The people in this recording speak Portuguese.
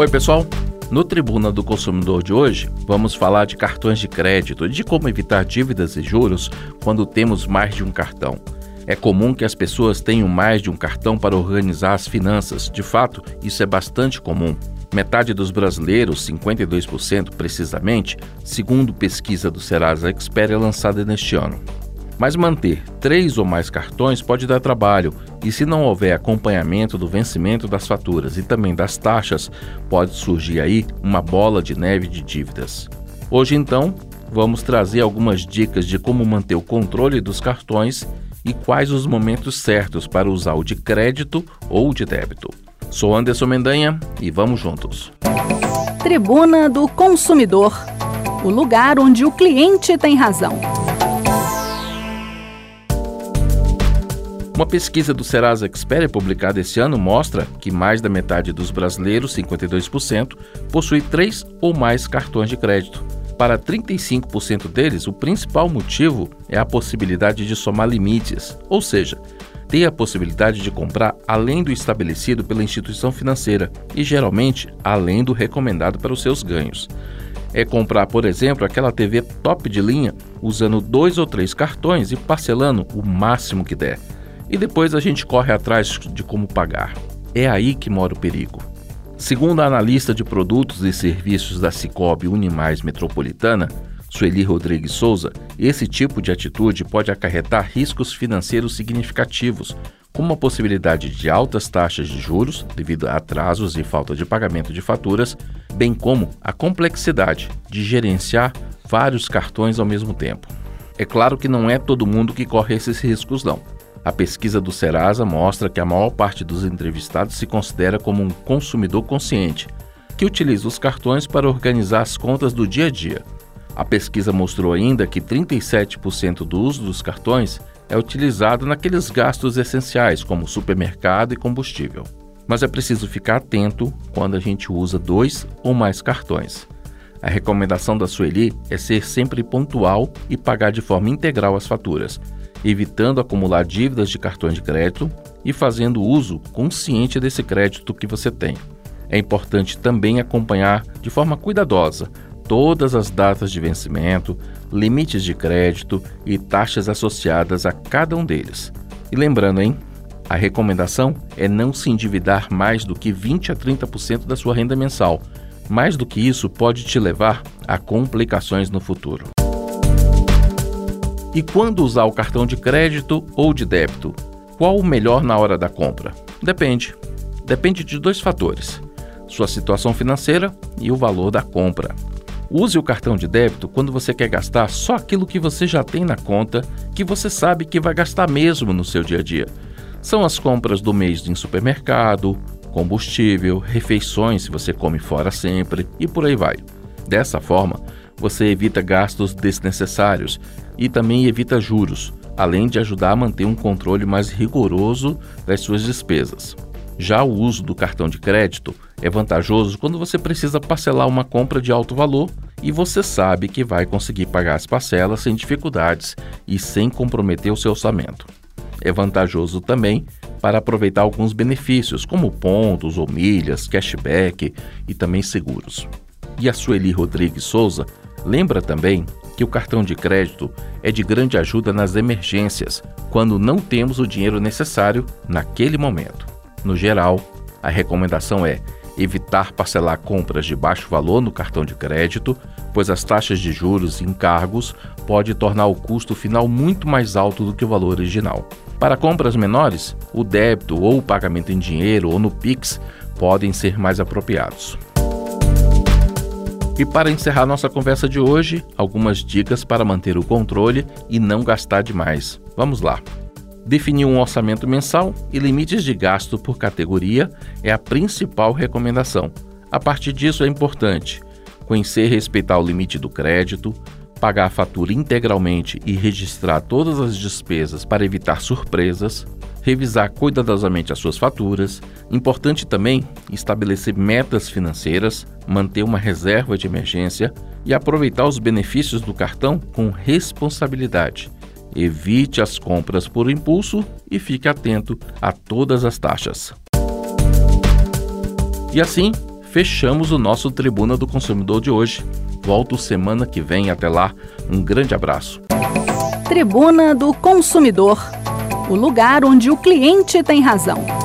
Oi, pessoal. No Tribuna do Consumidor de hoje, vamos falar de cartões de crédito e de como evitar dívidas e juros quando temos mais de um cartão. É comum que as pessoas tenham mais de um cartão para organizar as finanças. De fato, isso é bastante comum. Metade dos brasileiros, 52% precisamente, segundo pesquisa do Serasa Expert lançada neste ano. Mas manter três ou mais cartões pode dar trabalho, e se não houver acompanhamento do vencimento das faturas e também das taxas, pode surgir aí uma bola de neve de dívidas. Hoje, então, vamos trazer algumas dicas de como manter o controle dos cartões e quais os momentos certos para usar o de crédito ou de débito. Sou Anderson Mendanha e vamos juntos. Tribuna do Consumidor o lugar onde o cliente tem razão. Uma pesquisa do Serasa Expert publicada esse ano mostra que mais da metade dos brasileiros, 52%, possui três ou mais cartões de crédito. Para 35% deles, o principal motivo é a possibilidade de somar limites, ou seja, ter a possibilidade de comprar além do estabelecido pela instituição financeira e, geralmente, além do recomendado para os seus ganhos. É comprar, por exemplo, aquela TV top de linha usando dois ou três cartões e parcelando o máximo que der e depois a gente corre atrás de como pagar. É aí que mora o perigo. Segundo a analista de produtos e serviços da Cicobi Unimais Metropolitana, Sueli Rodrigues Souza, esse tipo de atitude pode acarretar riscos financeiros significativos, como a possibilidade de altas taxas de juros devido a atrasos e falta de pagamento de faturas, bem como a complexidade de gerenciar vários cartões ao mesmo tempo. É claro que não é todo mundo que corre esses riscos, não. A pesquisa do Serasa mostra que a maior parte dos entrevistados se considera como um consumidor consciente, que utiliza os cartões para organizar as contas do dia a dia. A pesquisa mostrou ainda que 37% do uso dos cartões é utilizado naqueles gastos essenciais, como supermercado e combustível. Mas é preciso ficar atento quando a gente usa dois ou mais cartões. A recomendação da Sueli é ser sempre pontual e pagar de forma integral as faturas evitando acumular dívidas de cartões de crédito e fazendo uso consciente desse crédito que você tem. É importante também acompanhar de forma cuidadosa todas as datas de vencimento, limites de crédito e taxas associadas a cada um deles. E lembrando, hein? A recomendação é não se endividar mais do que 20 a 30% da sua renda mensal. Mais do que isso pode te levar a complicações no futuro. E quando usar o cartão de crédito ou de débito? Qual o melhor na hora da compra? Depende. Depende de dois fatores: sua situação financeira e o valor da compra. Use o cartão de débito quando você quer gastar só aquilo que você já tem na conta, que você sabe que vai gastar mesmo no seu dia a dia. São as compras do mês em supermercado, combustível, refeições se você come fora sempre e por aí vai. Dessa forma, você evita gastos desnecessários e também evita juros, além de ajudar a manter um controle mais rigoroso das suas despesas. Já o uso do cartão de crédito é vantajoso quando você precisa parcelar uma compra de alto valor e você sabe que vai conseguir pagar as parcelas sem dificuldades e sem comprometer o seu orçamento. É vantajoso também para aproveitar alguns benefícios, como pontos ou milhas, cashback e também seguros. E a Sueli Rodrigues Souza Lembra também que o cartão de crédito é de grande ajuda nas emergências, quando não temos o dinheiro necessário naquele momento. No geral, a recomendação é evitar parcelar compras de baixo valor no cartão de crédito, pois as taxas de juros e encargos podem tornar o custo final muito mais alto do que o valor original. Para compras menores, o débito ou o pagamento em dinheiro ou no Pix podem ser mais apropriados. E para encerrar nossa conversa de hoje, algumas dicas para manter o controle e não gastar demais. Vamos lá. Definir um orçamento mensal e limites de gasto por categoria é a principal recomendação. A partir disso é importante conhecer e respeitar o limite do crédito, pagar a fatura integralmente e registrar todas as despesas para evitar surpresas, revisar cuidadosamente as suas faturas. Importante também estabelecer metas financeiras, manter uma reserva de emergência e aproveitar os benefícios do cartão com responsabilidade. Evite as compras por impulso e fique atento a todas as taxas. E assim, fechamos o nosso Tribuna do Consumidor de hoje. Volto semana que vem. Até lá. Um grande abraço. Tribuna do Consumidor o lugar onde o cliente tem razão.